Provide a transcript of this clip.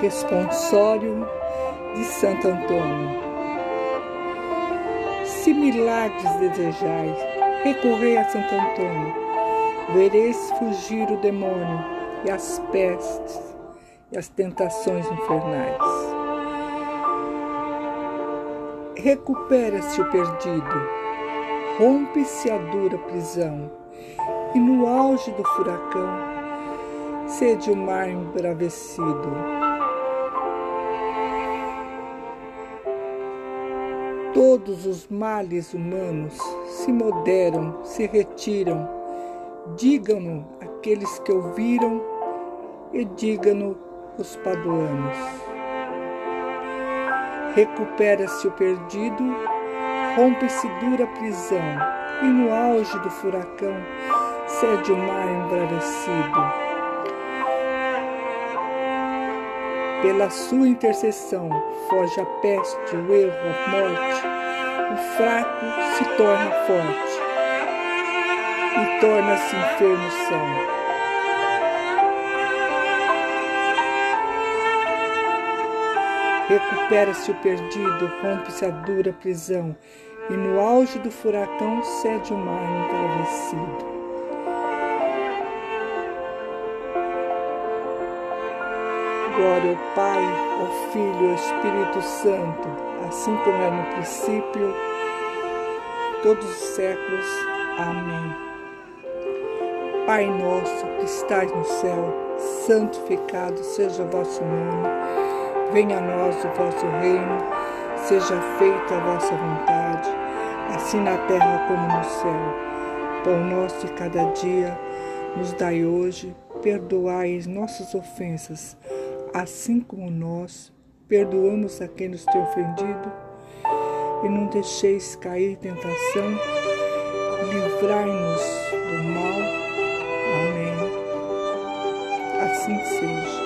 Responsório de Santo Antônio. Se milagres desejais, recorrei a Santo Antônio, vereis fugir o demônio e as pestes e as tentações infernais. Recupera-se o perdido, rompe-se a dura prisão, e no auge do furacão, sede o mar embravecido Todos os males humanos se moderam, se retiram. Digam-no aqueles que ouviram e digam-no os paduanos. Recupera-se o perdido, rompe-se dura prisão, e no auge do furacão cede o mar embravecido. Pela sua intercessão foge a peste, o erro, a morte. O fraco se torna forte e torna-se enfermo são. Recupera-se o perdido, rompe-se a dura prisão, e no auge do furacão cede o mar embravecido. Glória ao Pai, ao Filho ao Espírito Santo, assim como é no princípio, todos os séculos. Amém. Pai nosso que estás no céu, santificado seja o vosso nome. Venha a nós o vosso reino, seja feita a vossa vontade, assim na terra como no céu. Pão nosso de cada dia, nos dai hoje, perdoai nossas ofensas assim como nós perdoamos a quem nos tem ofendido, e não deixeis cair tentação, livrai-nos do mal. Amém. Assim seja.